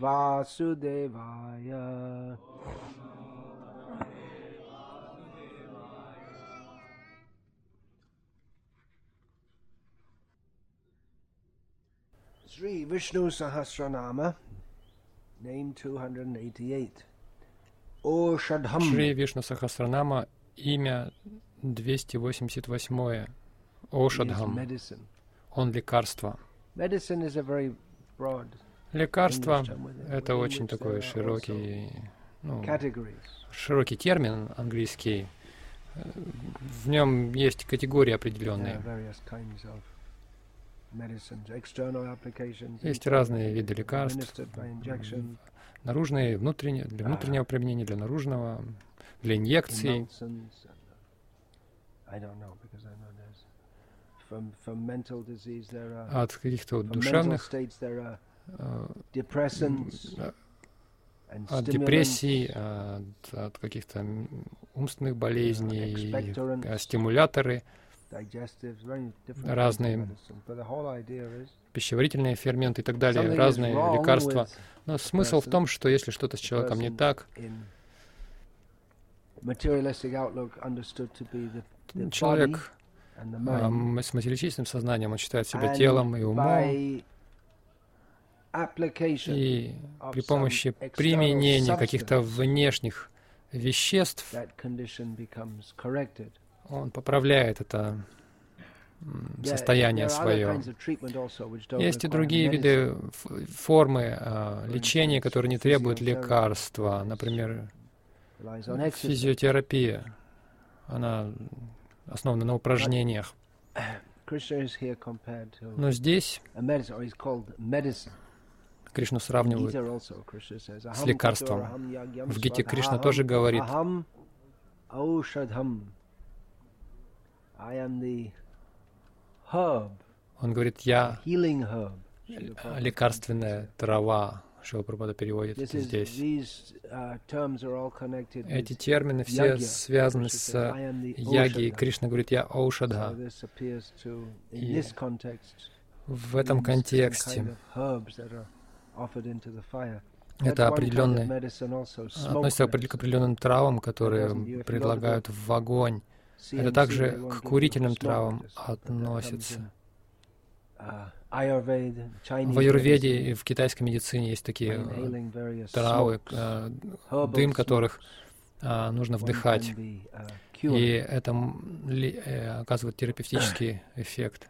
वासुदेवाय Sri Vishnu Sahasranama, name 288. О Шадхам. Шри Вишну Сахасранама, имя 288. Ошадхам. Medicine. Он лекарство. Medicine is a very broad Лекарство это очень такой широкий, ну, широкий термин английский. Э, В нем есть категории определенные. Есть разные виды лекарств. Наружные, внутренние, для внутреннего применения, для наружного, для инъекций. uh, От каких-то вот душевных, от депрессий, от, от каких-то умственных болезней, э, стимуляторы, разные пищеварительные ферменты и так далее, разные лекарства. Но смысл в том, что если что-то с человеком не так, человек а, с материалистическим сознанием, он считает себя телом и умом, и при помощи применения каких-то внешних веществ он поправляет это состояние свое. Есть и другие виды формы а, лечения, которые не требуют лекарства. Например, физиотерапия. Она основана на упражнениях. Но здесь Кришну сравнивают с "Aham лекарством. В Гите Кришна тоже говорит, он говорит, я э, лекарственная трава. Шилапрапада переводит это здесь. uh, Эти термины все связаны с яги. Кришна говорит, я Оушадха. И В этом контексте это определенные относится к определенным травам, которые предлагают в огонь. Это также к курительным травам относится. uh, В аюрведе и в китайской медицине есть такие э, травы, э, дым которых а, нужно вдыхать. uh, И это э, оказывает терапевтический эффект.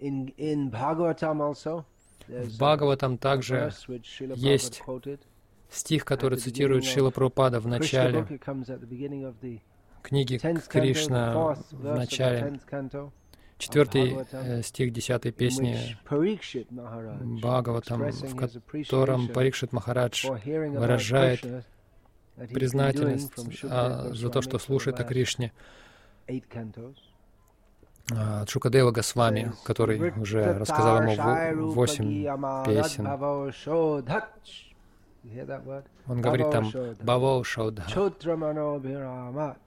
In, in Bhagavatam also, В Бхагаватам также есть стих, который цитирует Шила Прабхупада в начале книги 10th canto, the Кришна, в начале 10th canto, четвертый э, стих десятой песни Бхагаватам, в котором Парикшит Махарадж выражает признательность а, за то, что слушает о Кришне eight cantos. а, от Шукадева Госвами, который уже рассказал ему "Vrittatar во- восемь песен. Он говорит там. Баво Шаудха. Chodramano Bhiramat.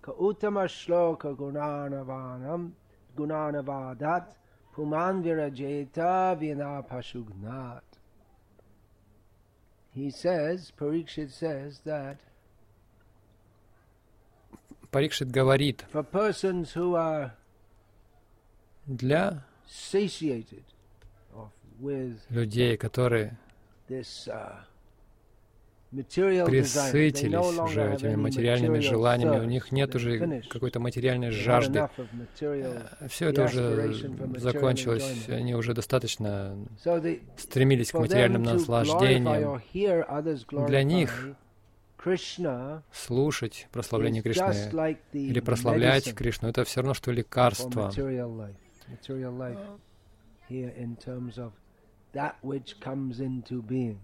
Ka Uttama Shloka Gunanavanam Gunanavadat Puman Virajeta Vina Pashugnat. He says, Parikshit says that Парикшит говорит, for persons who are для людей, которые uh, longer уже этими материальными желаниями, у них нет уже какой-то материальной жажды. material. Все это уже закончилось, они уже достаточно стремились к материальным наслаждениям. Для них Слушать прославление Кришны или прославлять Кришну, это все равно, что лекарство material life. Here in terms of that which comes into being.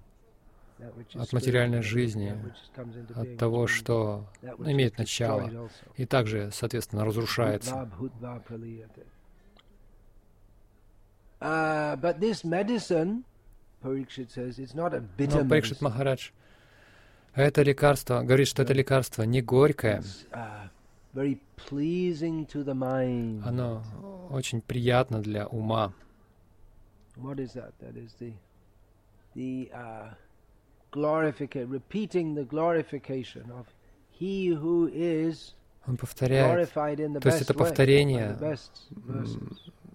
от материальной жизни, от того, что имеет начало и также, соответственно, разрушается. Uh, Но Парикшит. Махарадж, это лекарство, говорит, что это лекарство не горькое, It's uh, very pleasing to the mind. оно очень приятно для ума. What is that? That is the the uh, glorification, repeating the glorification of He who is Он повторяет то есть это повторение,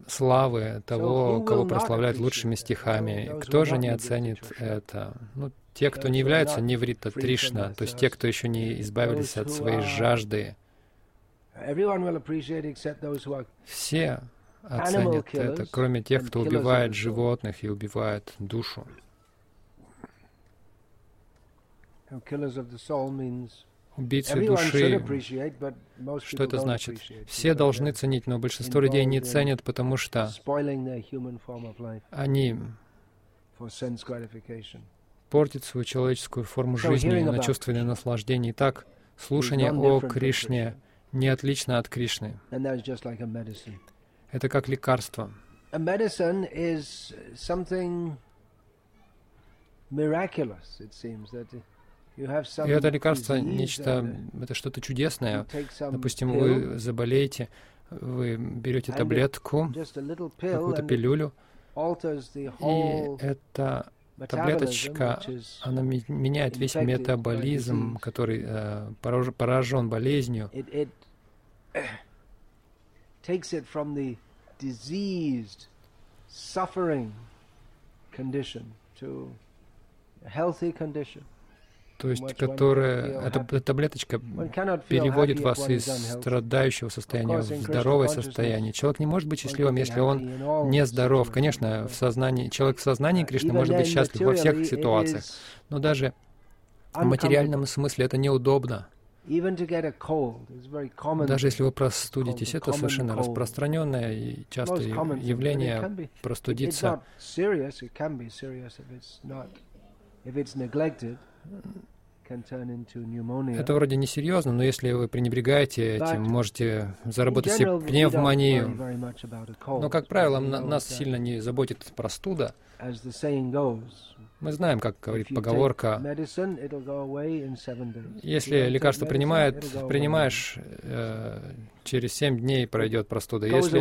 славы того, кого прославляют лучшими стихами. Кто же не оценит это? Ну, те, кто не являются from Тришна, то есть те, кто еще не избавились от своей жажды, все оценят это, кроме тех, кто убивает животных и убивает душу. Убийцы души, что это значит? Все должны ценить, но большинство людей не ценят, потому что они портят свою человеческую форму жизни на чувственное наслаждение. Итак, слушание о Кришне не отлично от Кришны. Like. Это как лекарство. И это лекарство нечто, это что-то чудесное. Допустим, вы заболеете, вы берете таблетку, какую-то пилюлю, и metabolism, таблеточка, она меняет весь метаболизм, который э, поражен болезнью. suffering condition to healthy condition. То есть, которая, эта таблеточка переводит вас из страдающего состояния в здоровое состояние. Человек не может быть счастливым, если он не здоров. Конечно, в сознании, человек в сознании Кришны может быть счастлив во всех ситуациях, но даже в материальном смысле это неудобно. Даже если вы простудитесь, это совершенно распространенное и частое явление простудиться. Это вроде несерьезно, но если вы пренебрегаете этим, можете заработать себе пневмонию. Но, как правило, нас сильно не заботит простуда. Мы знаем, как говорит поговорка, если лекарство принимает, принимаешь, э, через 7 дней пройдет простуда. Если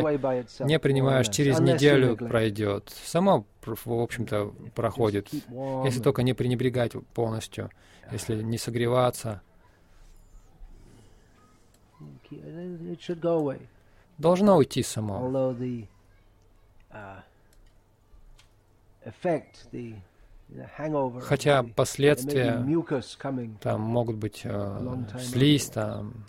не принимаешь, через неделю пройдет. Само, пр- в общем-то, проходит. Если только не пренебрегать полностью, если не согреваться. Должно уйти само. effect, the, Хотя последствия там могут быть э, слизь, там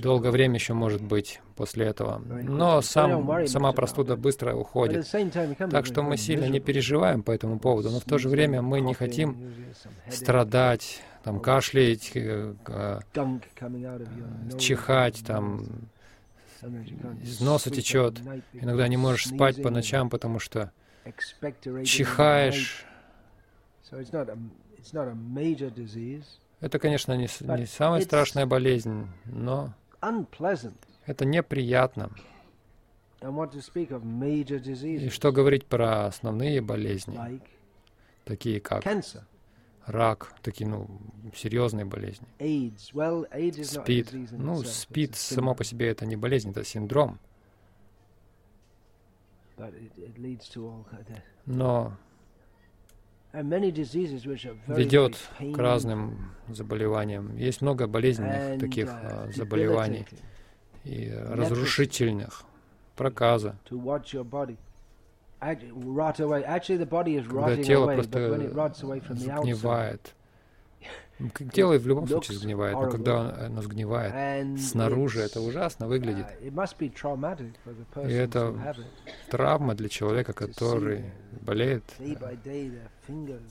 долгое время еще может быть после этого. Но сам, сама простуда быстро уходит. Так что мы сильно не переживаем по этому поводу, но в то же время мы не хотим страдать, там, кашлять, э, э, чихать, там, из носа течет. Иногда не можешь спать по ночам, потому что чихаешь. Это, конечно, не, не самая страшная болезнь, но это неприятно. И что говорить про основные болезни, такие как рак, такие, ну, серьезные болезни. СПИД. Ну, СПИД само по себе это не болезнь, это синдром. but it, it leads to all kind of Но ведет к разным заболеваниям. Есть много болезненных таких uh, а, заболеваний и э, разрушительных. Проказа. Когда тело просто it Тело и в любом случае сгнивает, но когда он- оно сгнивает and снаружи, это ужасно выглядит. uh, persons это. Травма для человека, который болеет.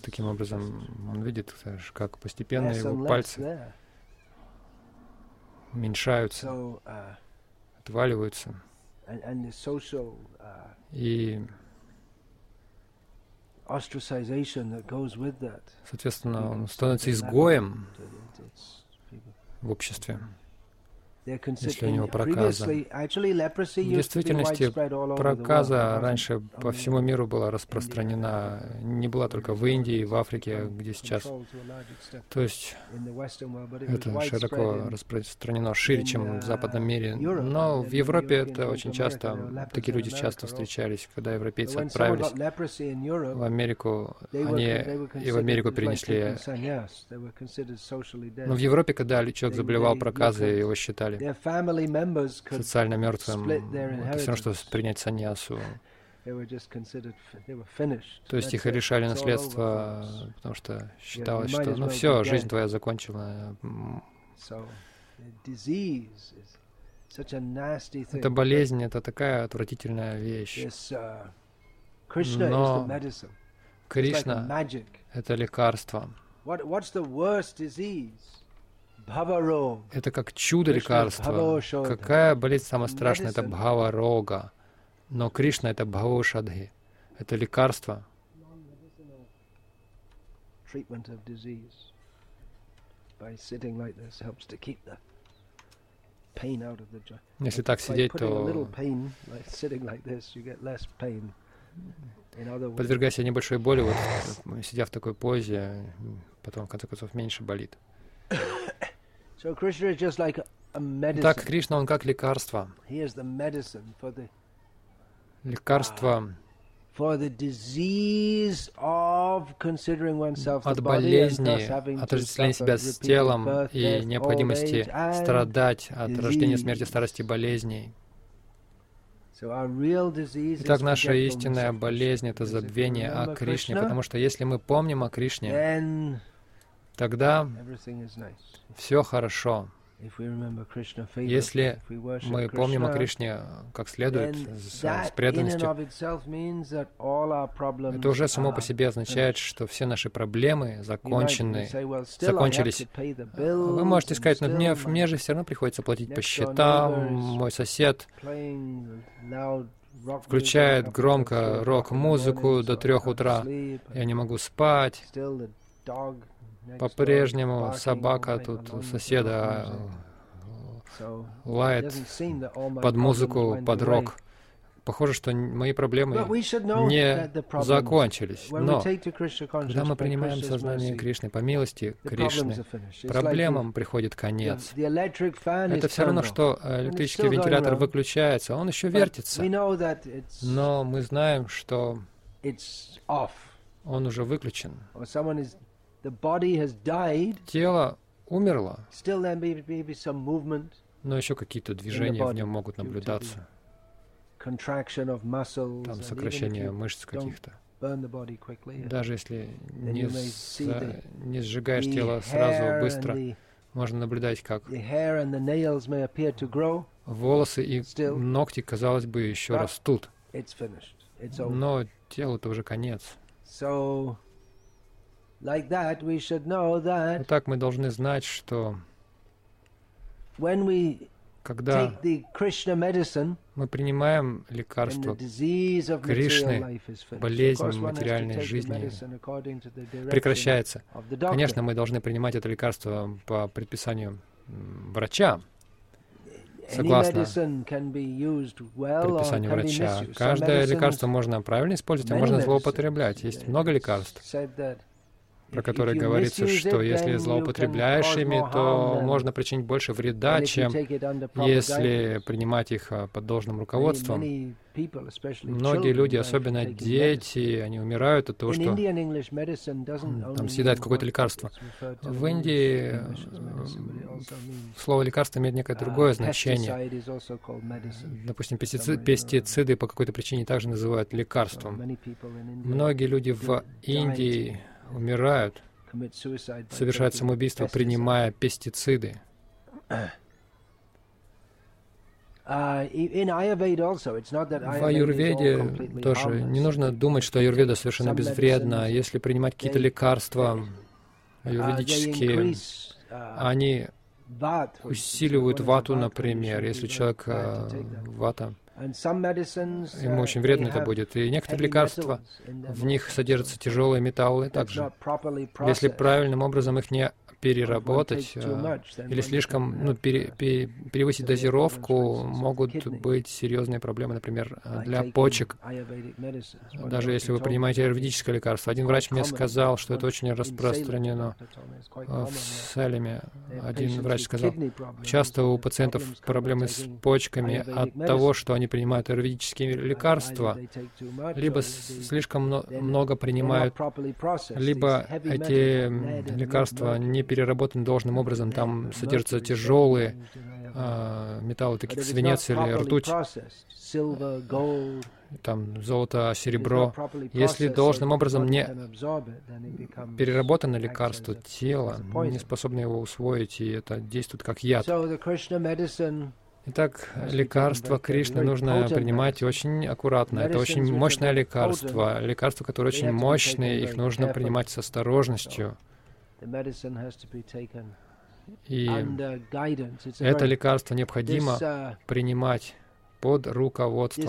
Таким образом, он видит, как постепенно его пальцы уменьшаются, uh, отваливаются. uh, И ostracization that goes with that. Соответственно, он становится изгоем в обществе. Если у него проказа. В действительности проказа раньше по всему миру была распространена, не была только в Индии, в Африке, где сейчас. То есть это широко распространено, шире, чем в западном uh, мире. Но в Европе это очень часто, такие люди часто встречались, когда европейцы отправились в Америку, они и в Америку перенесли. Но в Европе, когда человек заболевал проказой, его считали Could, социально мертвым. Это все равно, что принять саньясу. То есть их наследства, folks. потому что считалось, что ну все, жизнь твоя закончена. Это болезнь, это такая отвратительная вещь. Uh, Но Кришна это лекарство. Это как чудо лекарства. Какая болезнь самая страшная? Это бхава-рога. Но Кришна — это бхавошадхи. Это лекарство. Если так сидеть, то подвергая себя небольшой боли, вот сидя в такой позе, потом, в конце концов, меньше болит. so Krishna is just like a, a medicine. Так, Кришна, он как лекарство. Лекарство the от болезни, отождествления себя с телом и необходимости страдать от рождения, смерти, старости, болезней. Итак, наша истинная болезнь — это забвение о Кришне, потому что если мы помним о Кришне, тогда все хорошо. Если Мы помним о Кришне как следует, с, с преданностью. Это уже само по себе означает, что все наши проблемы закончены. закончились. Вы можете сказать, но мне, мне же все равно приходится платить по счетам, мой сосед включает громко рок-музыку до трех утра. Я не могу спать. По-прежнему собака тут соседа лает под музыку, под рок. Похоже, что мои проблемы не закончились. Но когда мы принимаем сознание Кришны по милости Кришны, проблемам приходит конец. Это все равно, что э, электрический вентилятор выключается, он еще вертится. Но мы знаем, что он уже выключен. Тело умерло, но еще какие-то движения в нем могут наблюдаться. Там сокращение мышц каких-то. Даже если не, с- не сжигаешь тело сразу, быстро, можно наблюдать, как волосы и ногти, казалось бы, еще растут. Но телу-то уже конец. That Итак, мы должны знать, что когда мы принимаем лекарство, Кришны, болезнь материальной жизни прекращается. Конечно, мы должны принимать это лекарство по предписанию врача, согласно предписанию врача. Каждое лекарство можно правильно использовать, а можно злоупотреблять. Есть много лекарств, про которые говорится, что если злоупотребляешь ими, то можно причинить больше вреда, чем если принимать их а, под должным руководством. Многие люди, особенно дети, они умирают от того, что там съедают какое-то лекарство. В Индии слово лекарство имеет некое uh, другое значение. Допустим, пестициды по какой-то причине также называют лекарством. Многие люди в Индии умирают, совершают самоубийство, принимая пестициды. Uh, В аюрведе тоже не нужно думать, что аюрведа совершенно безвредна. Если принимать какие-то лекарства Uh, аюрведические, uh, они усиливают вату, например. Если человек э, вата, Ему очень вредно это будет. И некоторые лекарства, в них содержатся тяжелые металлы также. Если правильным образом их не переработать э, или слишком ну, пере, пере, перевысить дозировку, могут быть серьезные проблемы, например, для почек. Даже если вы принимаете аюрведическое лекарство. Один врач мне сказал, что это очень распространено в Салеме. Один врач сказал, часто у пациентов проблемы с почками от того, что они принимают аюрведические лекарства, либо слишком много принимают, либо эти лекарства не переработаны должным образом, там содержатся тяжелые а, металлы, такие как свинец или ртуть, там золото, серебро. Если должным образом не переработано лекарство, тело не способно его усвоить, и это действует как яд. Итак, лекарство Кришны нужно принимать очень аккуратно. Это очень мощное лекарство. Лекарства, которые очень мощные, их нужно принимать с осторожностью. И это лекарство необходимо uh, принимать под руководством.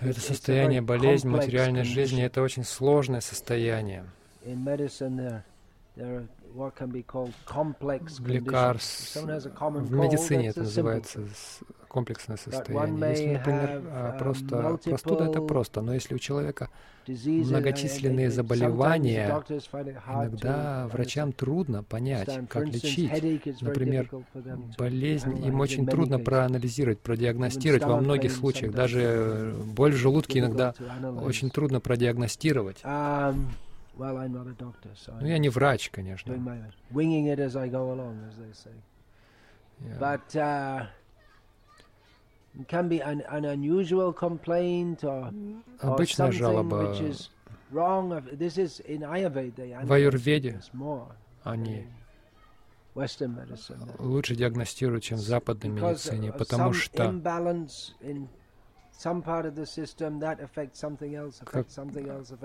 Это состояние болезнь материальной жизни, это очень сложное состояние. В лекарств, в медицине это называется комплексное состояние. Если, например, а, просто простуда, это просто, но если у человека многочисленные заболевания, иногда врачам трудно понять, как лечить. Например, болезнь им очень трудно проанализировать, продиагностировать во многих случаях. Даже боль в желудке иногда очень трудно продиагностировать. Ну, я не врач, конечно. But uh, Обычная жалоба в аюрведе они лучше диагностируют, чем в западной медицине, потому что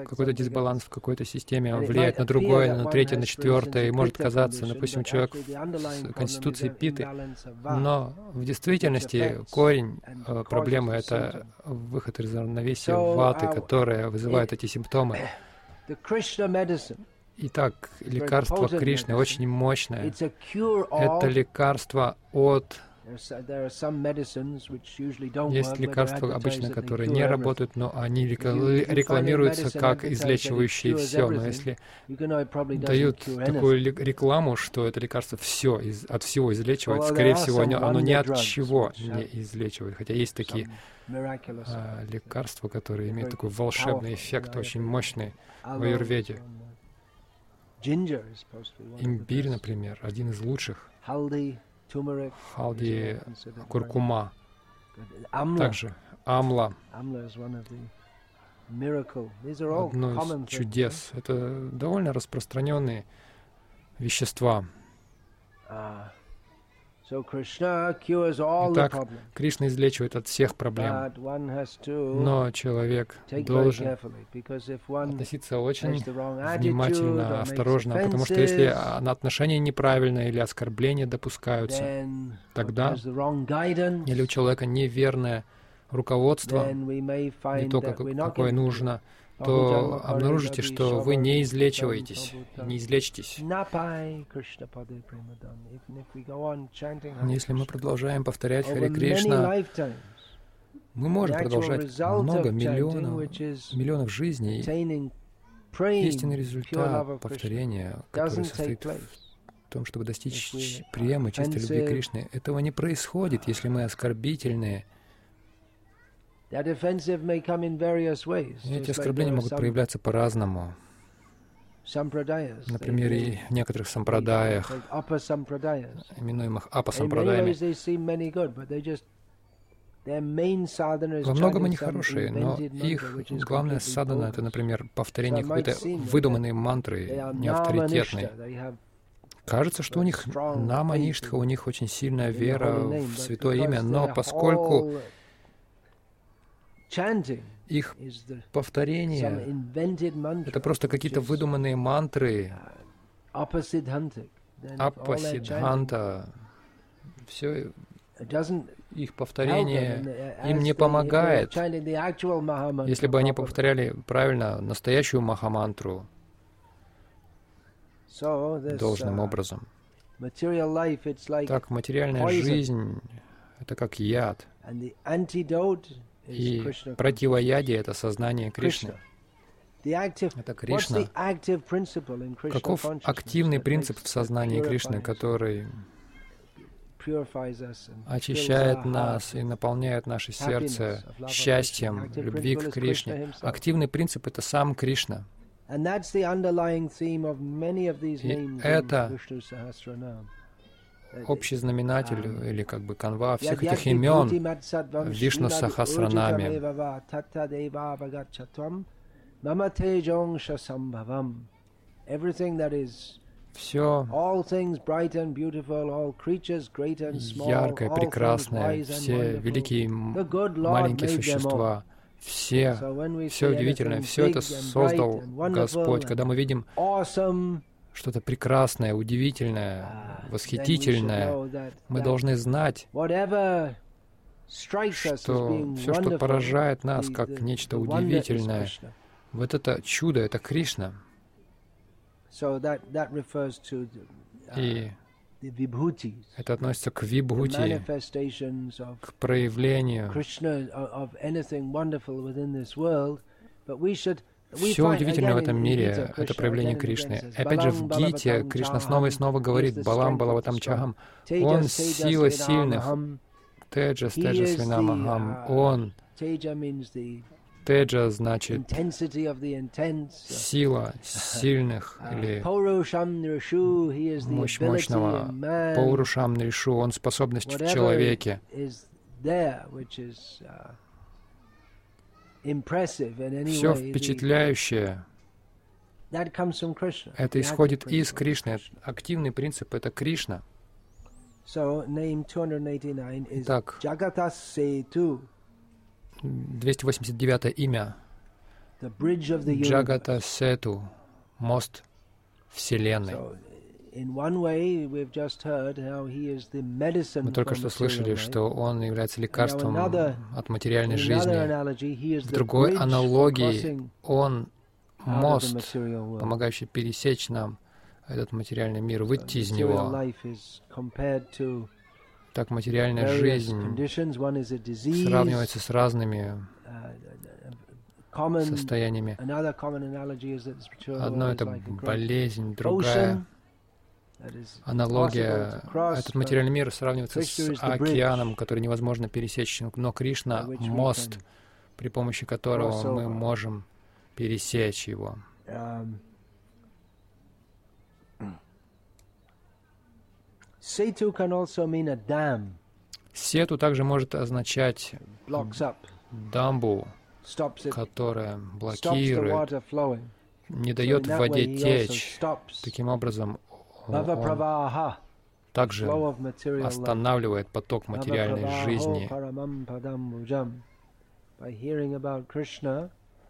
какой-то дисбаланс в какой-то системе влияет на другое, на третье, на четвертое, и может казаться, допустим, человек с конституцией питы, но в действительности корень э, проблемы — это выход из равновесия ваты, которая вызывает эти симптомы. Итак, лекарство Кришны очень мощное. Это лекарство от есть лекарства обычно, которые не работают, но они рекламируются как излечивающие все. Но если дают такую рекламу, что это лекарство все из, от всего излечивает, скорее всего, оно, оно ни от чего не излечивает. Хотя есть такие а, лекарства, которые имеют такой волшебный эффект, очень мощный в аюрведе. Имбирь, например, один из лучших халди, куркума, также амла, одно из чудес. Это довольно распространенные вещества. Итак, Кришна излечивает от всех проблем. Но человек должен относиться очень внимательно, осторожно, потому что если отношения неправильные или оскорбления допускаются, тогда или у человека неверное руководство, не то, какое нужно, то обнаружите, что вы не излечиваетесь, не излечитесь. Если мы продолжаем повторять Харе Кришна, мы можем продолжать много миллионов, миллионов жизней. Истинный результат повторения, который состоит в том, чтобы достичь приема чистой любви Кришны, этого не происходит, если мы оскорбительные, эти оскорбления могут проявляться по-разному. Например, и в некоторых сампрадаях, именуемых апа-сампрадаями, во многом они хорошие, но их главная садана — это, например, повторение какой-то выдуманной мантры, неавторитетной. Кажется, что у них намаништха, у них очень сильная вера в святое имя, но поскольку их повторение — это просто какие-то выдуманные мантры, апасидханта, все их повторение им не помогает, если бы они повторяли правильно настоящую Махамантру должным образом. Так, материальная жизнь — это как яд. И противоядие — это сознание Кришны. Это Кришна. Каков активный принцип в сознании Кришны, который очищает нас и наполняет наше сердце счастьем, любви к Кришне. Активный принцип — это сам Кришна. И это общий знаменатель или как бы канва всех этих имен Вишну Сахасранаме. Все яркое, прекрасное, все великие маленькие существа, все, все удивительное, все это создал Господь. Когда мы видим что-то прекрасное, удивительное, uh, восхитительное, мы должны знать, что все, что поражает нас как нечто удивительное, вот это чудо, это Кришна. И это относится к вибхути, к проявлению. Все удивительное в этом мире — это проявление Кришны. Опять же, в Гите Кришна снова и снова говорит Балам Балаватам Чахам, Он сила сильных, Теджас Теджас Винамахам, Он. Теджа значит сила сильных uh, или мощь мощного. Паурушам Нришу, он способность в человеке. Все впечатляющее, это исходит из Кришны. Активный принцип — это Кришна. Так, 289 имя. Джагата Сету, мост Вселенной. Мы только что слышали, что он является лекарством от материальной жизни. В другой аналогии он мост, помогающий пересечь нам этот материальный мир, выйти из него. Так материальная жизнь сравнивается с разными uh, состояниями. Одно — это болезнь, другая аналогия. Этот материальный мир сравнивается с океаном, который невозможно пересечь, но Кришна — мост, при помощи которого мы можем пересечь его. Um, Сету также может означать дамбу, которая блокирует, не дает воде течь. Таким образом, он также останавливает поток материальной жизни.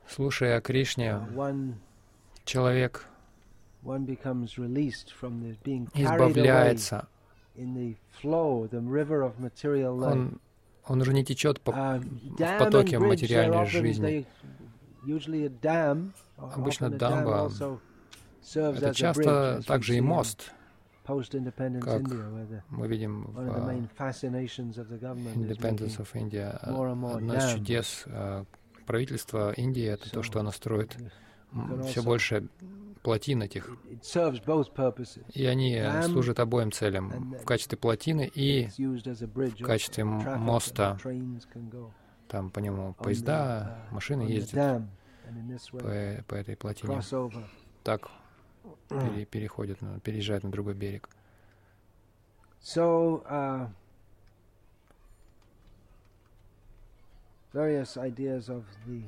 Слушая о Кришне, человек избавляется. он, он уже не течет по, в потоке материальной жизни. Обычно дамба — это часто также и мост, как мы видим в Independence of India. Одно из чудес э, правительства Индии — это то, что оно строит все больше плотин этих. И они служат обоим целям. В качестве плотины и в качестве моста. Там по нему поезда, uh, машины ездят по, по этой плотине. Так пере, переходят, переезжают на другой берег. So, uh,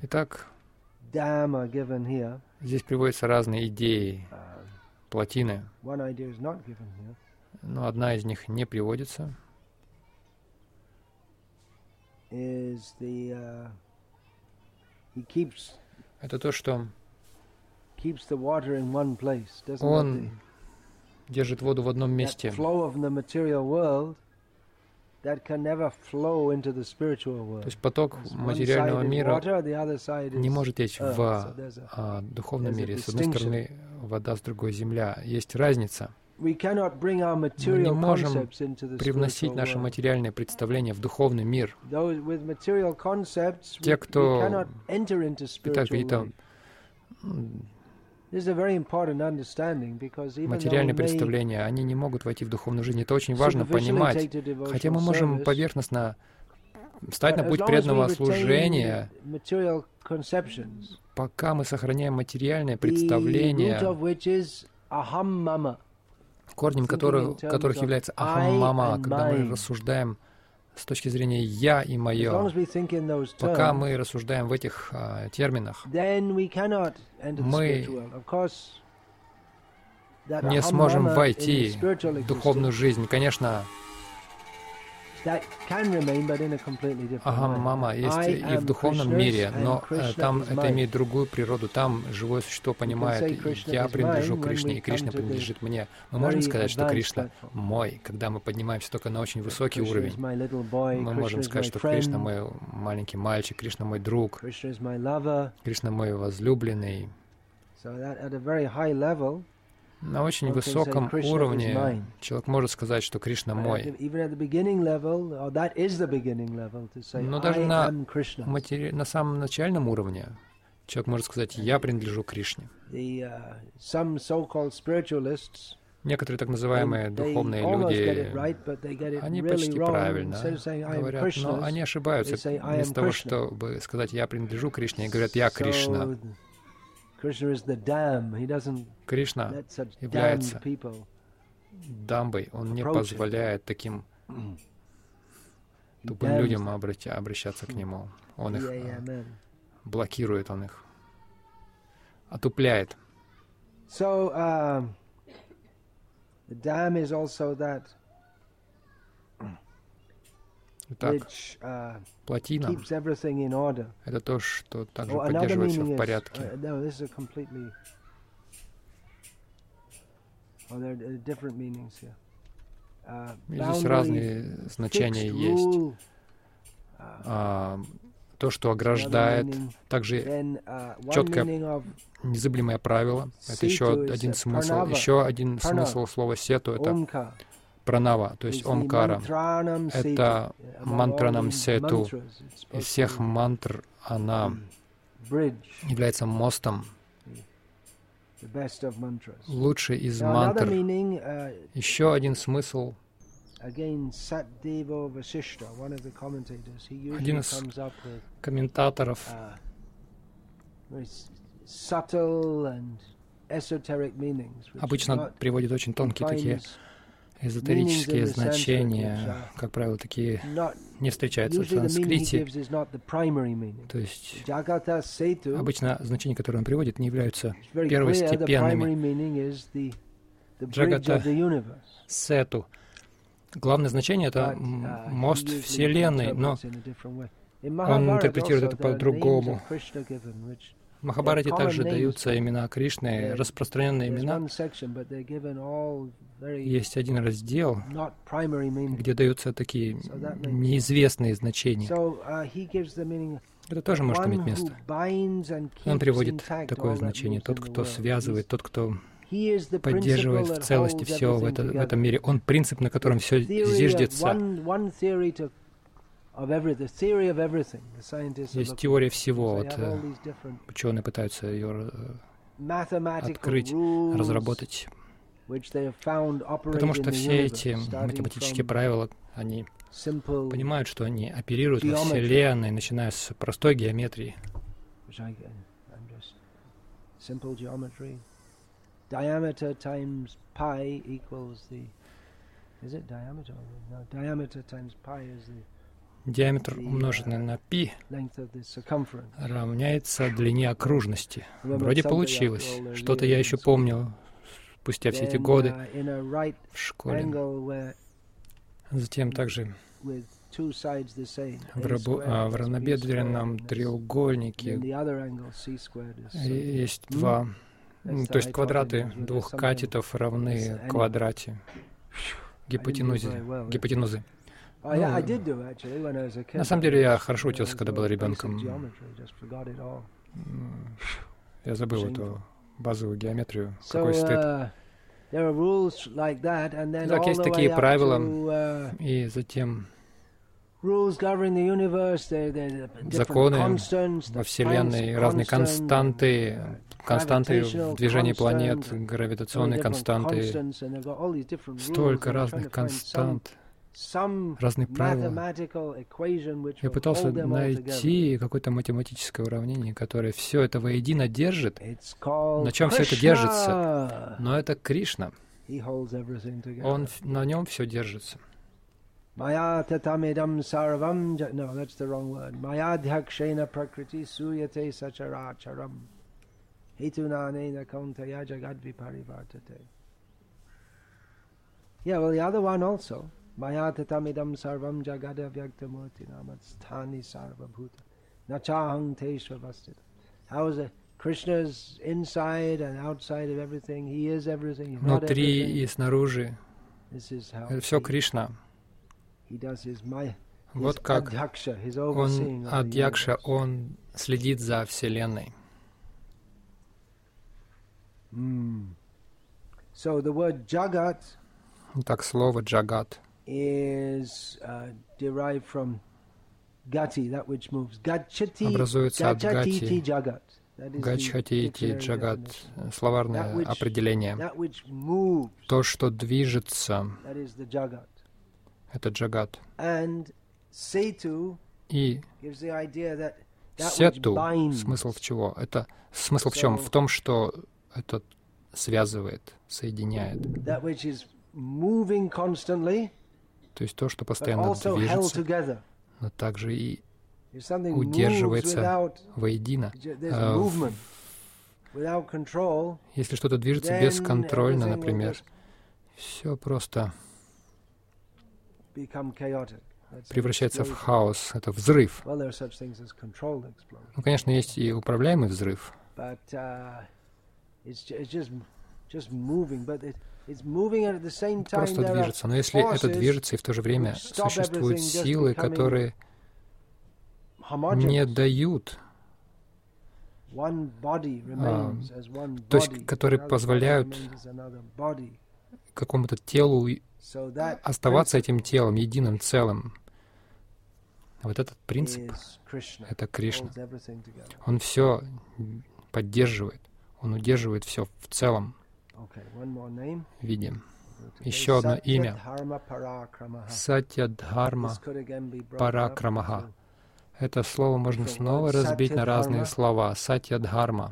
Итак, Здесь приводятся разные идеи. Плотины, но одна из них не приводится. Uh, Это то, что он держит воду в одном месте. То есть поток материального мира не может течь в а, духовном мире. С одной стороны вода, с другой земля. Есть разница. Мы не можем привносить наши материальные представления в духовный мир. Те, кто питают какие-то материальные представления, они не могут войти в духовную жизнь. Это очень важно понимать. Хотя мы можем поверхностно встать на путь преданного служения, пока мы сохраняем материальное представление, корнем которых, которых является ахам-мама, когда мы рассуждаем с точки зрения «я» и «моё». Пока мы рассуждаем в этих а, терминах, мы не сможем войти в духовную жизнь. Конечно, Ага, мама есть и в духовном мире, но э, там это имеет другую природу. Там живое существо понимает, я принадлежу Кришне, и Кришна принадлежит мне. Мы можем сказать, что Кришна мой, когда мы поднимаемся только на очень высокий уровень. Мы можем сказать, что Кришна мой маленький мальчик, Кришна мой друг, Кришна мой возлюбленный на очень высоком уровне человек может сказать, что Кришна мой. Но даже на, матери... на самом начальном уровне человек может сказать, я принадлежу Кришне. Uh, Некоторые так называемые духовные люди, они почти правильно говорят, но они ошибаются. Вместо того, чтобы сказать «я принадлежу Кришне», говорят «я Кришна». Кришна является дамбой. Он не позволяет таким тупым людям обращаться к нему. Он их блокирует, он их отупляет. So, uh, the dam is also that Итак, uh, плотина — это то, что также поддерживает все в порядке. Uh, uh, здесь разные значения есть. А, то, что ограждает, также четкое, незыблемое правило. Это еще один смысл. Еще один смысл слова сету — это пранава, то есть омкара. Это мантранам сету. Из всех мантр она является мостом, лучший из мантр. Uh, Еще один смысл один из комментаторов uh, обычно приводит очень тонкие такие эзотерические значения, как правило, такие не встречаются в санскрите. То есть обычно значения, которые он приводит, не являются первостепенными. Джагата Сету. Главное значение — это uh, мост Вселенной, но он интерпретирует это по-другому. В Махабарате также даются имена Кришны, распространенные имена. Есть один раздел, где даются такие неизвестные значения. Uh, Это тоже может иметь место. Он приводит такое значение. Тот, кто связывает, тот, кто поддерживает в целости все в, это, в этом мире. Он принцип, на котором все зиждется. Есть теория всего. Вот, ученые пытаются ее э, открыть, разработать. Потому что все эти математические правила, они понимают, что они оперируют во Вселенной, начиная с простой геометрии. Diameter times pi equals the. Is it diameter? No, diameter times pi is the диаметр умноженный на π равняется длине окружности. Вроде получилось. Что-то я еще помню спустя все эти годы в школе. Затем также в, рабу, а, в равнобедренном треугольнике есть два, то есть квадраты двух катетов равны квадрате гипотенузы. гипотенузы. На самом деле я хорошо учился, когда был ребенком. Я забыл эту базовую геометрию. Какой стыд. Так, есть такие правила, и затем законы во Вселенной, разные константы, константы в движении планет, гравитационные константы, столько разных констант, разные правила. Я пытался найти какое-то математическое уравнение, которое все это воедино держит. На чем все это держится? Но это Кришна. Он, на нем все держится. Maya tatamidam sarvam, no, that's the wrong word. Maya dhakshena prakriti suyate sacharacharam. Hitunanena kauntaya jagad viparivartate. Yeah, well, the other one also. Maya tatamidam sarvam jagada vyaktamurti namatstani sarvabhuta. Nachahang teshvavastita. How is it? Krishna's inside and outside of everything. He is everything. Внутри и снаружи. Это все Кришна. Вот как он, Адьякша, он следит за Вселенной. Mm. So the word jagat так слово джагат is uh, derived from gati, that which moves. Gachati, образуется от гати, гачхатити, джагат, словарное определение. То, что движется, это джагат. И сету, смысл в чего? Это смысл в чем? В том, что это связывает, соединяет. То есть то, что постоянно движется, но также и удерживается воедино. А, если что-то движется бесконтрольно, например, все просто превращается в хаос, это взрыв. Ну, конечно, есть и управляемый взрыв. Просто движется. Но если это движется, и в то же время существуют силы, которые не дают а, то есть, которые позволяют какому-то телу оставаться этим телом, единым целым. Вот этот принцип — это Кришна. Он все поддерживает, он удерживает все в целом виде. Еще одно имя — Сатьядхарма Паракрамаха. Это слово можно снова разбить на разные слова. Сатьядхарма.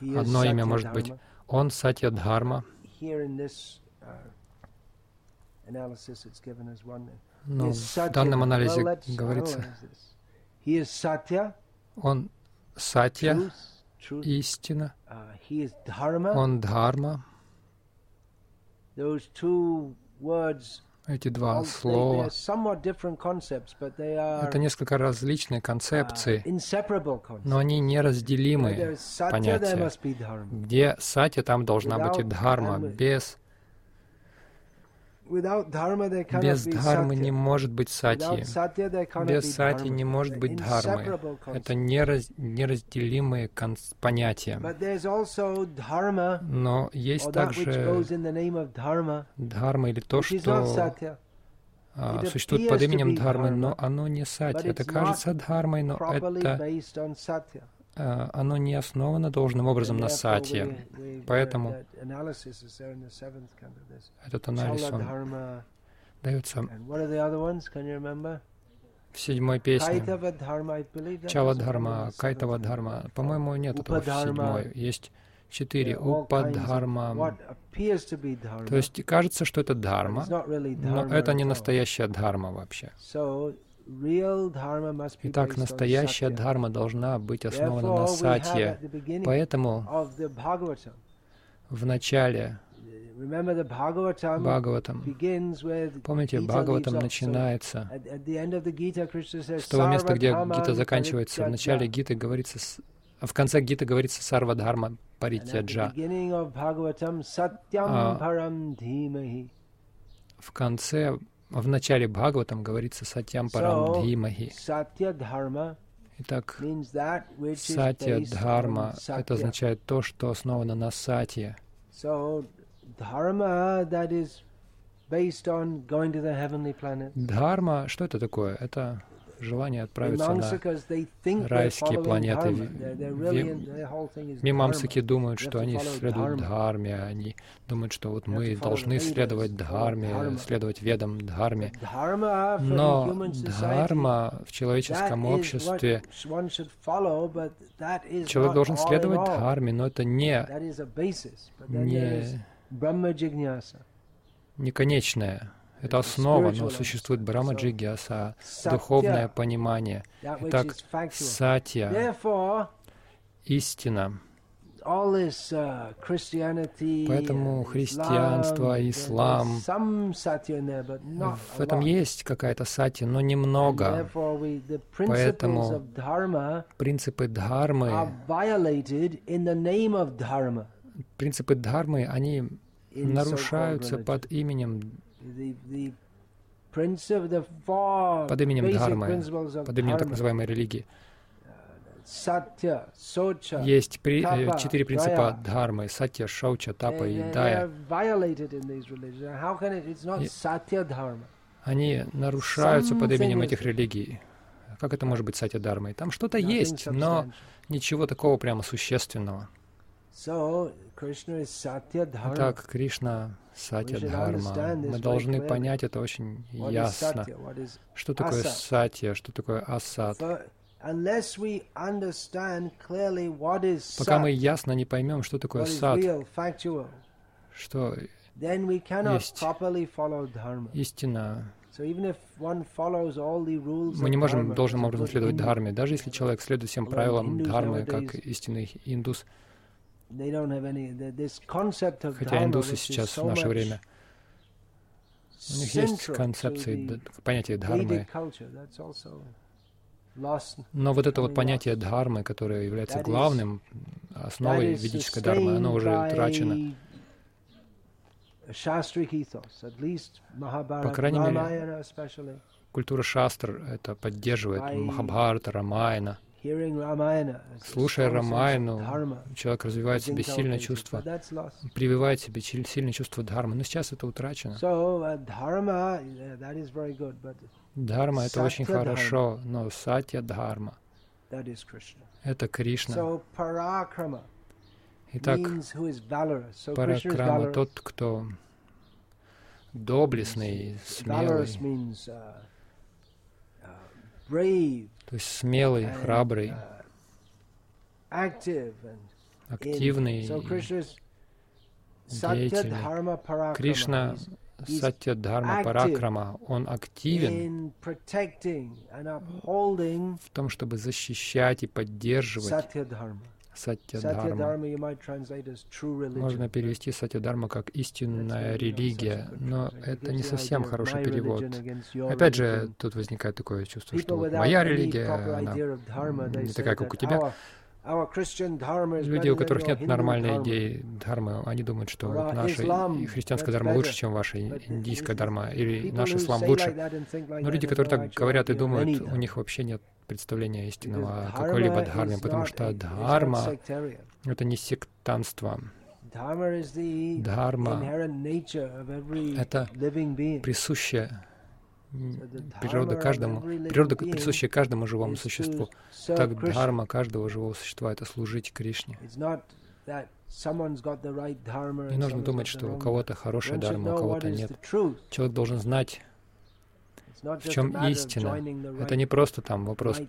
Одно имя может быть Он Сатьядхарма. Но в данном анализе говорится, он сатья, истина, uh, он дхарма. Эти два слова — это несколько различные концепции, uh, но они неразделимые понятия. Где сатья, там должна быть и дхарма. Без без дхармы не может быть сати. Без сати не может быть дхармы. Это нераз, неразделимые понятия. Но есть также дхарма или то, что а, существует под именем дхармы, но оно не сати. Это кажется дхармой, но это оно не основано должным образом на сати. Поэтому этот анализ, он дается в седьмой песне. Чала Дхарма, Кайтава Дхарма. По-моему, нет этого в седьмой. Есть четыре. Упадхарма. То есть кажется, что это дхарма, но это не настоящая дхарма вообще. Итак, настоящая дхарма должна быть основана на сатье. Поэтому в начале Бхагаватам. Помните, Бхагаватам начинается с того места, где Гита заканчивается. В начале Гиты говорится, а в конце Гиты говорится Сарвадхарма Паритяджа. А в конце в начале Бхагаватам говорится Сатьям Парам Дхимахи. Итак, Сатья Дхарма — это означает то, что основано на Сатье. Дхарма, что это такое? Это желание отправиться на райские планеты. Мимамсаки думают, что они следуют Дхарме, они думают, что вот мы должны следовать Дхарме, следовать ведам Дхарме. Но Дхарма в человеческом обществе, человек должен следовать Дхарме, но это не, не, не конечное. Это основа, но существует Брахма Джигьяса, духовное понимание. Итак, сатья, истина. Uh, Поэтому христианство, ислам, в этом есть какая-то сати, но немного. Поэтому принципы дхармы, принципы дхармы, они нарушаются под именем под именем Дхармы, под именем так называемой религии. Есть при, э, четыре принципа дхармы — сатья, шауча, тапа и дая. они нарушаются под именем этих религий. Как это может быть сатья дхармой? Там что-то есть, но ничего такого прямо существенного. Итак, Кришна Сатья Дхарма. Мы должны понять это очень ясно. Что такое Сатья, что такое Асат? Пока мы ясно не поймем, что такое сад, что есть истина, мы не можем должным образом следовать дхарме. Даже если человек следует всем правилам дхармы, как истинный индус, Хотя индусы сейчас в наше время, у них есть концепции, понятие дхармы, но вот это вот понятие дхармы, которое является главным основой ведической дхармы, оно уже утрачено. По крайней мере, культура шастр это поддерживает, Махабхарата, Рамайна — Слушая Рамайну, человек развивает в себе сильное чувство, прививает себе сильное чувство дхармы. Но сейчас это утрачено. Uh, дхарма — это очень хорошо, но сатья дхарма — это Кришна. Итак, паракрама — тот, кто доблестный, смелый, то есть смелый, храбрый, активный, деятельный. Кришна Сатья Дхарма Паракрама, он активен в том, чтобы защищать и поддерживать Сатья-дхарма. Можно перевести Сатья-дхарма как истинная религия, но это не совсем хороший перевод. Опять же, тут возникает такое чувство, что вот моя религия, она не такая, как у тебя. Люди, у которых нет нормальной идеи дхармы, они думают, что вот наша христианская дхарма лучше, чем ваша индийская дхарма, или наш ислам лучше. Но люди, которые так говорят и думают, у них вообще нет представления истинного о какой-либо дхарме, потому что дхарма — это не сектанство. Дхарма — это присущая природа каждому, природа, присущая каждому живому существу. Так дхарма каждого живого существа — это служить Кришне. Не нужно думать, что у кого-то хорошая дхарма, у кого-то нет. Человек должен знать, в чем истина. Это не просто там вопрос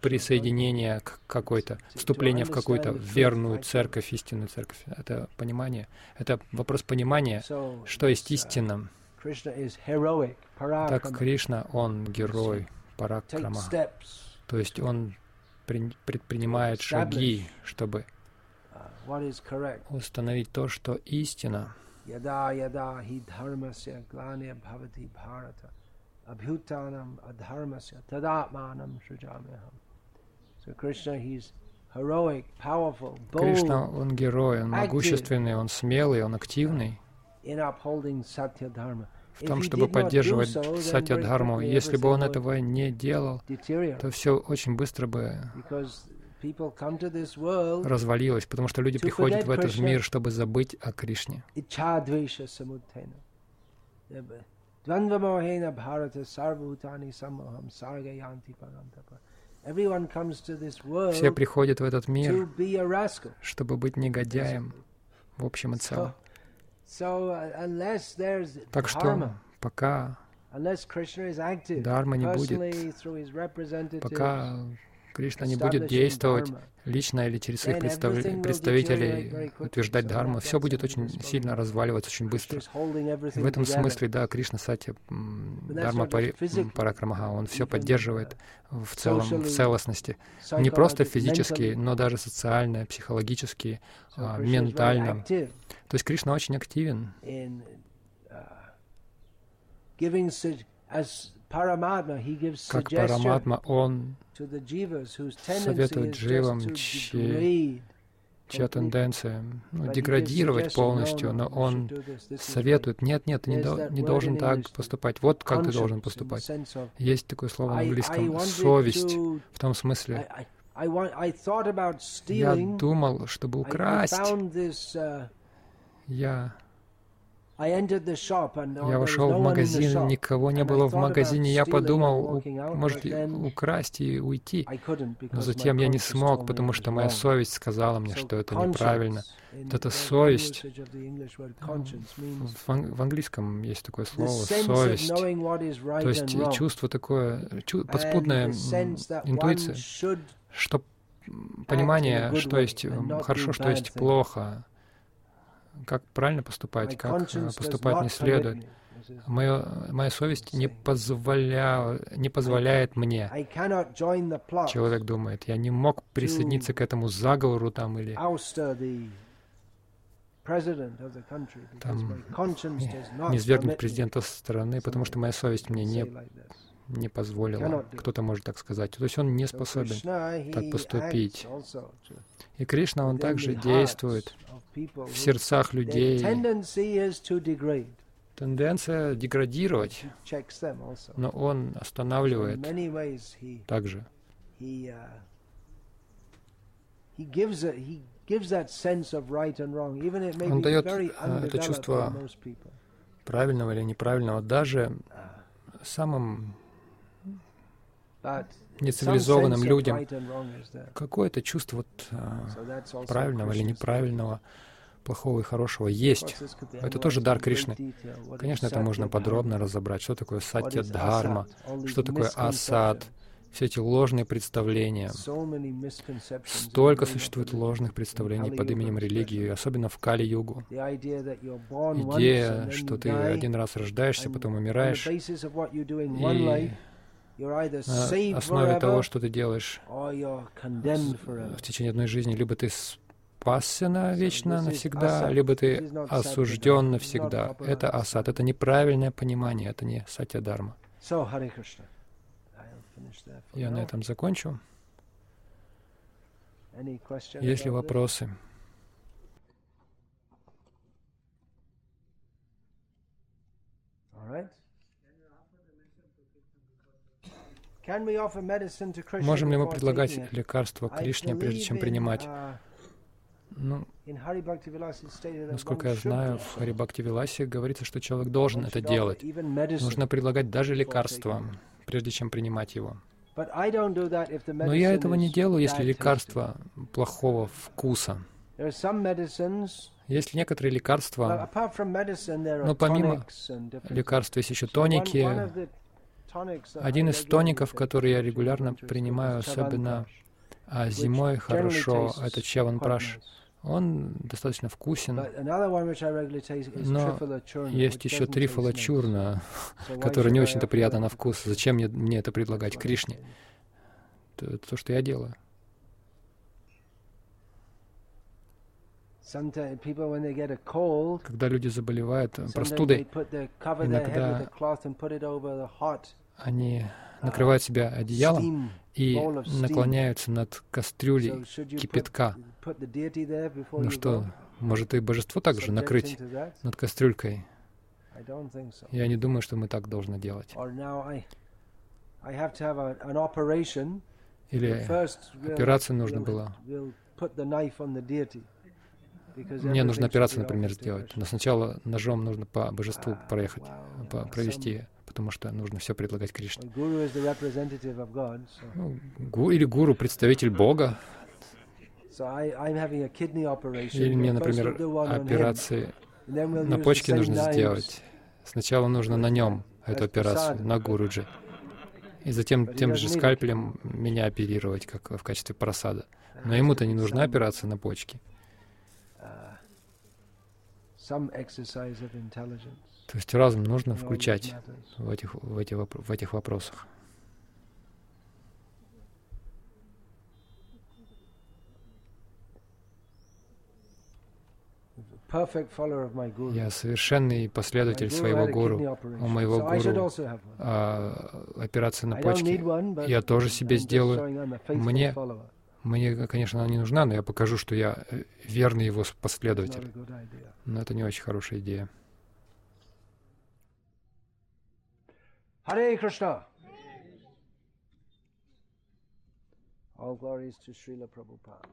присоединения к какой-то, вступления в какую-то верную церковь, истинную церковь. Это понимание. Это вопрос понимания, что есть истина. Так Кришна, он герой, паракрама. То есть он предпринимает шаги, чтобы uh, установить то, что истина. Abhutanam adharmasya tadatmanam shrujamyaham. So Krishna, he's heroic, powerful, bold, Кришна, он герой, он могущественный, он смелый, он активный. В том, чтобы поддерживать сатья дхарму. Если бы он этого не делал, то все очень быстро бы развалилось, потому что люди приходят в этот мир, чтобы забыть о Кришне. Все приходят в этот мир, чтобы быть негодяем в общем и целом. Uh, так что пока Дharma не будет, пока Кришна не будет действовать лично или через своих представителей, утверждать дхарму, все будет очень сильно разваливаться очень быстро. В этом смысле, да, Кришна Сати Дharma Паракрамаха, он все поддерживает в целом, в целостности. Не просто физически, но даже социально, психологически, а, ментально. То есть Кришна очень активен как Параматма, он советует дживам, чьи, чья тенденция ну, деградировать полностью, но он советует, нет, нет, ты не, до, не должен так поступать, вот как ты должен поступать. Есть такое слово на английском «совесть», в том смысле, я думал, чтобы украсть, uh, я я вошел в магазин, никого не было в магазине. Я подумал, может, украсть и уйти. Но затем я не смог, потому что моя совесть сказала мне, что это неправильно. Вот эта совесть, в, английском есть такое слово, совесть, то есть чувство такое, подспудная интуиция, что понимание, что есть хорошо, что есть плохо, как правильно поступать, как поступать не следует. Моя, моя совесть не, позволя, не позволяет мне. Человек думает, я не мог присоединиться к этому заговору там или там, не свергнуть президента страны, потому что моя совесть мне не, не позволила. Кто-то может так сказать. То есть он не способен так поступить. И Кришна, он также действует в сердцах людей. Тенденция деградировать, но он останавливает также. Он дает это чувство правильного или неправильного даже самым нецивилизованным людям какое-то чувство вот, а, правильного или неправильного, плохого и хорошего есть. Это тоже дар Кришны. Конечно, это можно подробно разобрать. Что такое сатья дхарма, что такое асад, все эти ложные представления. Столько существует ложных представлений под именем религии, особенно в Кали-югу. Идея, что ты один раз рождаешься, потом умираешь, и основе того, что ты делаешь в течение одной жизни, либо ты спасся навечно, навсегда, либо ты осужден навсегда. Это асад, это неправильное понимание, это не сатья дарма. Я на этом закончу. Есть ли вопросы? All right. Можем ли мы предлагать лекарство Кришне, прежде чем принимать? Uh, ну, насколько я знаю, в Харибакти Виласе говорится, что человек должен это делать. Нужно предлагать даже лекарство, прежде чем принимать его. Но я этого не делаю, если лекарство плохого вкуса. Есть некоторые лекарства, но помимо лекарств есть еще тоники, один из тоников, который я регулярно принимаю, особенно а зимой хорошо, это Чеван Праш. Он достаточно вкусен, но есть еще трифола чурна, который не очень-то приятно на вкус. Зачем мне, мне это предлагать Кришне? Это то, что я делаю. Когда люди заболевают простудой, иногда они накрывают себя одеялом и наклоняются над кастрюлей кипятка. Ну что, может и божество также накрыть над кастрюлькой? Я не думаю, что мы так должны делать. Или операцию нужно было. Мне нужно операцию, например, сделать, но сначала ножом нужно по божеству ah, проехать, по, провести, потому что нужно все предлагать Кришне. Ну, гу, или гуру, представитель Бога. Или мне, например, операции на почке нужно сделать. Сначала нужно на нем эту операцию, на Гуруджи. И затем тем же скальпелем меня оперировать, как в качестве просада. Но ему-то не нужна операция на почке. То есть разум нужно включать в этих, в этих, в этих вопросах. Я совершенный последователь своего гуру. У моего гуру а, операция на почке. Я тоже себе сделаю. Мне, мне, конечно, она не нужна, но я покажу, что я э, верный его последователь. Но это не очень хорошая идея. Hare Krishna. All glories to Srila Prabhupada.